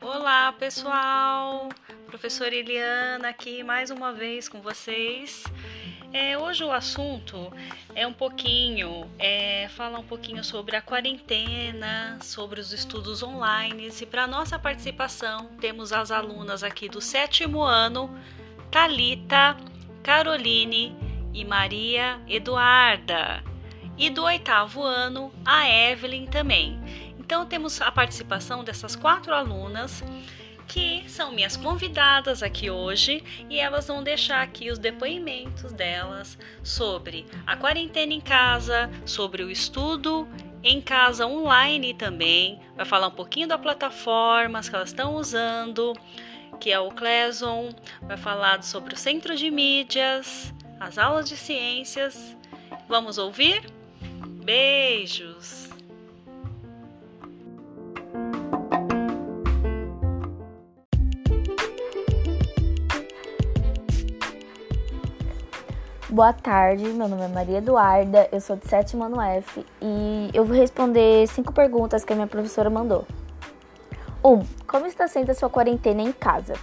Olá, pessoal! Professora Eliana aqui mais uma vez com vocês. É, hoje o assunto é um pouquinho, é, falar um pouquinho sobre a quarentena, sobre os estudos online. E para nossa participação temos as alunas aqui do sétimo ano, Talita, Caroline e Maria Eduarda. E do oitavo ano, a Evelyn também. Então temos a participação dessas quatro alunas que são minhas convidadas aqui hoje e elas vão deixar aqui os depoimentos delas sobre a quarentena em casa, sobre o estudo em casa online também. Vai falar um pouquinho da plataformas que elas estão usando, que é o Cleson, vai falar sobre o centro de mídias, as aulas de ciências. Vamos ouvir? Beijos! Boa tarde, meu nome é Maria Eduarda, eu sou de sétimo ano F e eu vou responder cinco perguntas que a minha professora mandou. 1. Um, como está sendo a sua quarentena em casa?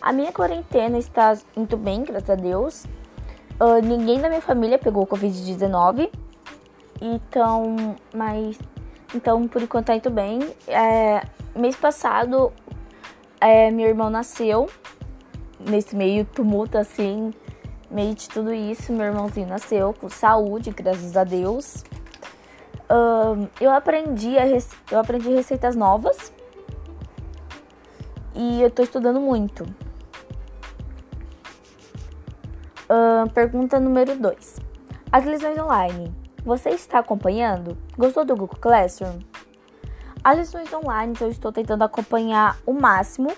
A minha quarentena está muito bem, graças a Deus. Uh, ninguém da minha família pegou Covid-19, então, mas, então por enquanto tá indo bem. É, mês passado, é, meu irmão nasceu nesse meio tumulto assim meio de tudo isso, meu irmãozinho nasceu com saúde, graças a Deus. Um, eu aprendi a eu aprendi receitas novas e eu tô estudando muito. Pergunta número 2. As lições online. Você está acompanhando? Gostou do Google Classroom? As lições online eu estou tentando acompanhar o máximo,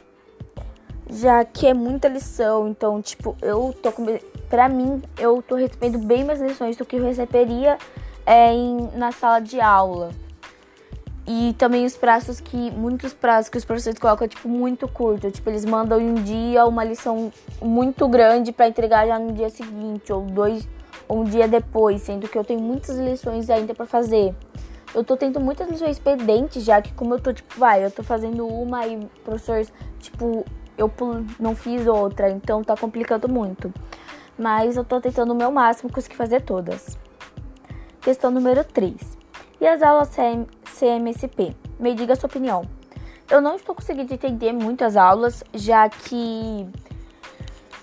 já que é muita lição, então, tipo, eu tô com para mim, eu tô recebendo bem mais lições do que eu receberia é, em, na sala de aula. E também os prazos que. Muitos prazos que os professores colocam, tipo, muito curto. Tipo, eles mandam em um dia uma lição muito grande para entregar já no dia seguinte, ou dois, um dia depois, sendo que eu tenho muitas lições ainda para fazer. Eu tô tendo muitas lições pendentes, já que como eu tô, tipo, vai, eu tô fazendo uma e professores, tipo, eu não fiz outra, então tá complicando muito mas eu tô tentando o meu máximo conseguir fazer todas. Questão número 3. E as aulas CM CMSP? Me diga a sua opinião. Eu não estou conseguindo entender muitas aulas, já que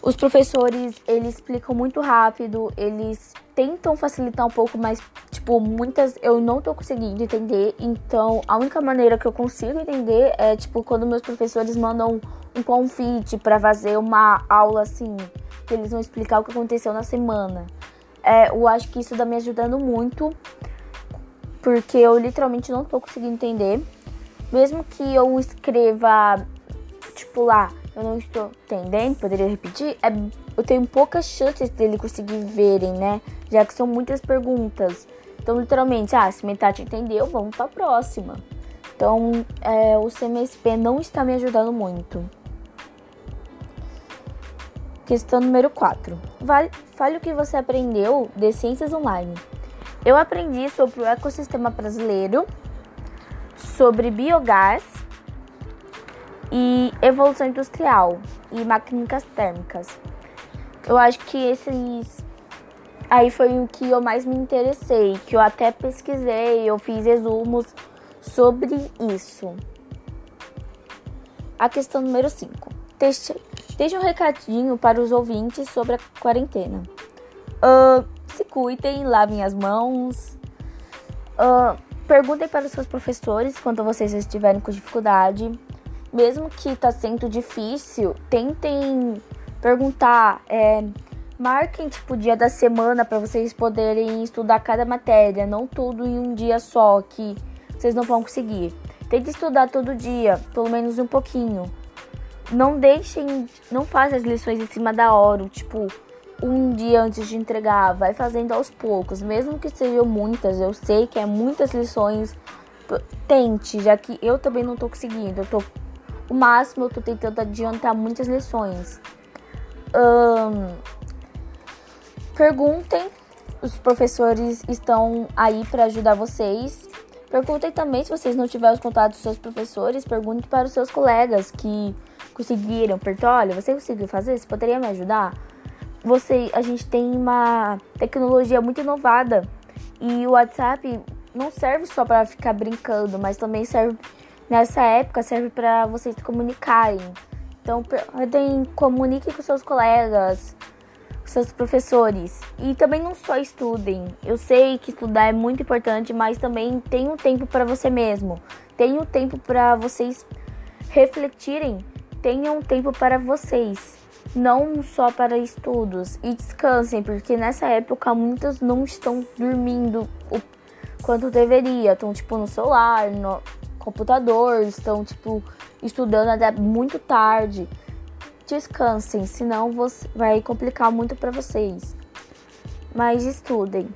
os professores, eles explicam muito rápido, eles tentam facilitar um pouco, mas tipo, muitas eu não tô conseguindo entender. Então, a única maneira que eu consigo entender é tipo quando meus professores mandam um convite para fazer uma aula assim, que eles vão explicar o que aconteceu na semana. É, eu acho que isso tá me ajudando muito, porque eu literalmente não tô conseguindo entender. Mesmo que eu escreva, tipo lá, eu não estou entendendo, poderia repetir, é, eu tenho poucas chances dele conseguir verem, né? Já que são muitas perguntas. Então, literalmente, ah, se metade entendeu, vamos pra próxima. Então, é, o CMSP não está me ajudando muito. Questão número 4. Fale o que você aprendeu de ciências online. Eu aprendi sobre o ecossistema brasileiro, sobre biogás e evolução industrial e máquinas térmicas. Eu acho que esses aí foi o que eu mais me interessei, que eu até pesquisei, eu fiz resumos sobre isso. A questão número 5. Deixe, um recadinho para os ouvintes sobre a quarentena. Uh, se cuidem, lavem as mãos. Uh, perguntem para os seus professores quando vocês estiverem com dificuldade. Mesmo que está sendo difícil, tentem perguntar. É, marquem tipo dia da semana para vocês poderem estudar cada matéria, não tudo em um dia só que vocês não vão conseguir. Tente estudar todo dia, pelo menos um pouquinho não deixem, não façam as lições em cima da hora, tipo, um dia antes de entregar, vai fazendo aos poucos, mesmo que sejam muitas, eu sei que é muitas lições, tente, já que eu também não tô conseguindo, eu tô, o máximo eu tô tentando adiantar muitas lições. perguntem os professores estão aí para ajudar vocês. Perguntem também se vocês não tiverem os contatos dos seus professores, pergunte para os seus colegas que conseguiram. Perto, olha, você conseguiu fazer? Você poderia me ajudar? Você, a gente tem uma tecnologia muito inovada e o WhatsApp não serve só para ficar brincando, mas também serve nessa época serve para vocês comunicarem. Então, tem, comunique com seus colegas, com seus professores. E também não só estudem. Eu sei que estudar é muito importante, mas também tenha um tempo para você mesmo. Tenha um tempo para vocês refletirem. Tenha um tempo para vocês. Não só para estudos. E descansem, porque nessa época muitos não estão dormindo o quanto deveria. Estão, tipo, no celular, no computador, estão, tipo, estudando até muito tarde. Descansem, senão você vai complicar muito para vocês. Mas estudem.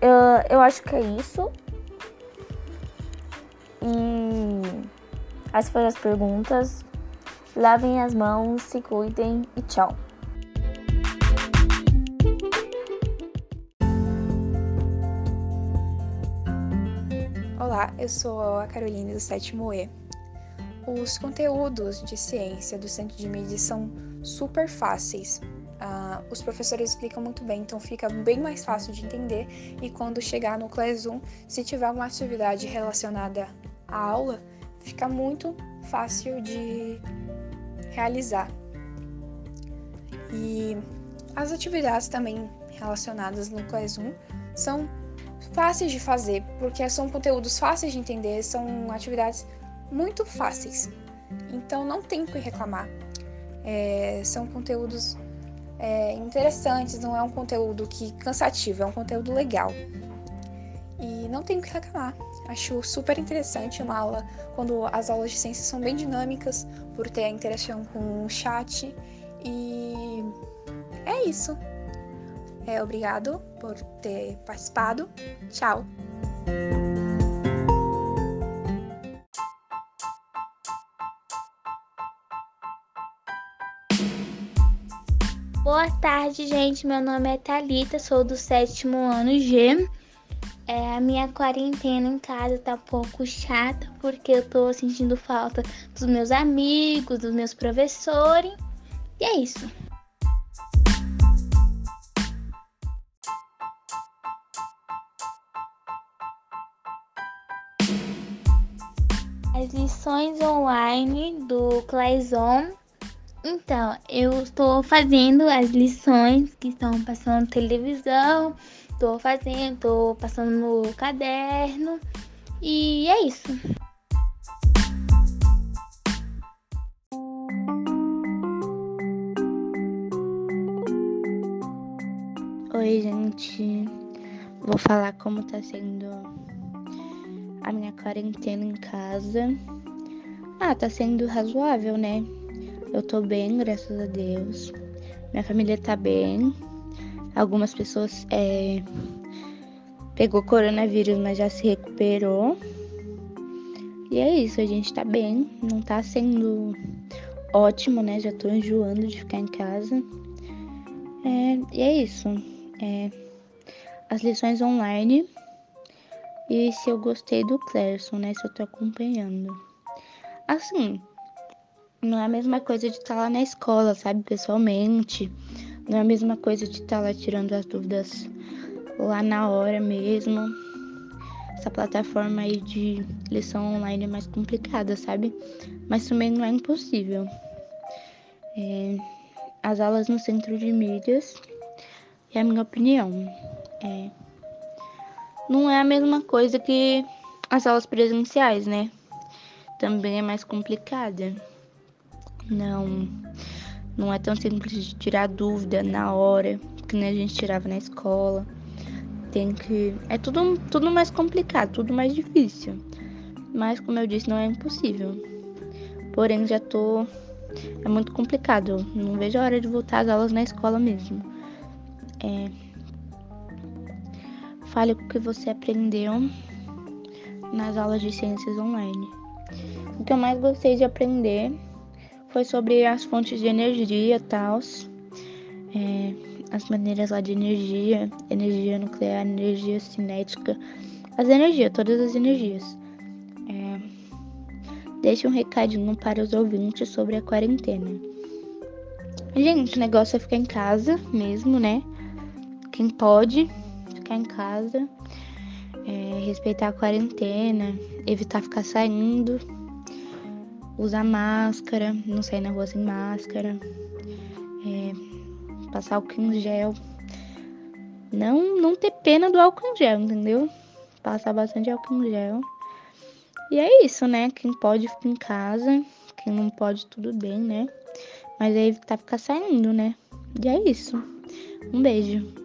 Eu, eu acho que é isso. E essas foram as perguntas. Lavem as mãos, se cuidem e tchau. Olá, eu sou a Carolina do sétimo E. Os conteúdos de ciência do Centro de Mídia são super fáceis. Uh, os professores explicam muito bem, então fica bem mais fácil de entender. E quando chegar no Classroom, se tiver uma atividade relacionada à aula, fica muito fácil de realizar. E as atividades também relacionadas no Classroom são fáceis de fazer, porque são conteúdos fáceis de entender, são atividades muito fáceis. Então não tem o que reclamar. É, são conteúdos é, interessantes, não é um conteúdo que cansativo, é um conteúdo legal. E não tem o que reclamar. Acho super interessante uma aula quando as aulas de ciência são bem dinâmicas, por ter a interação com o chat. E é isso. É, obrigado por ter participado. Tchau! Boa tarde, gente. Meu nome é Talita, sou do sétimo ano G. É, a minha quarentena em casa tá um pouco chata porque eu tô sentindo falta dos meus amigos, dos meus professores. E é isso. As lições online do Clayson então, eu estou fazendo as lições que estão passando na televisão, estou fazendo, estou passando no caderno e é isso. Oi, gente. Vou falar como tá sendo a minha quarentena em casa. Ah, tá sendo razoável, né? Eu tô bem, graças a Deus. Minha família tá bem. Algumas pessoas é, pegou coronavírus, mas já se recuperou. E é isso, a gente tá bem. Não tá sendo ótimo, né? Já tô enjoando de ficar em casa. É, e é isso. É, as lições online. E se eu gostei do Clerson, né? Se eu tô acompanhando. Assim, não é a mesma coisa de estar tá lá na escola, sabe, pessoalmente. Não é a mesma coisa de estar tá lá tirando as dúvidas lá na hora mesmo. Essa plataforma aí de lição online é mais complicada, sabe? Mas também não é impossível. É, as aulas no centro de mídias, é a minha opinião. É, não é a mesma coisa que as aulas presenciais, né? Também é mais complicada. Não, não é tão simples de tirar dúvida na hora, que nem a gente tirava na escola. Tem que. É tudo, tudo mais complicado, tudo mais difícil. Mas, como eu disse, não é impossível. Porém, já tô. É muito complicado. Não vejo a hora de voltar às aulas na escola mesmo. É... Fale o que você aprendeu nas aulas de ciências online. O que eu mais gostei de aprender foi sobre as fontes de energia e tal. É, as maneiras lá de energia, energia nuclear, energia cinética, as energias, todas as energias. É, deixe um recadinho para os ouvintes sobre a quarentena. Gente, o negócio é ficar em casa mesmo, né? Quem pode ficar em casa, é, respeitar a quarentena, evitar ficar saindo, usar máscara, não sair na rua sem máscara, é, passar álcool em gel. Não, não ter pena do álcool em gel, entendeu? Passar bastante álcool em gel. E é isso, né? Quem pode ficar em casa, quem não pode, tudo bem, né? Mas aí tá ficar saindo, né? E é isso. Um beijo.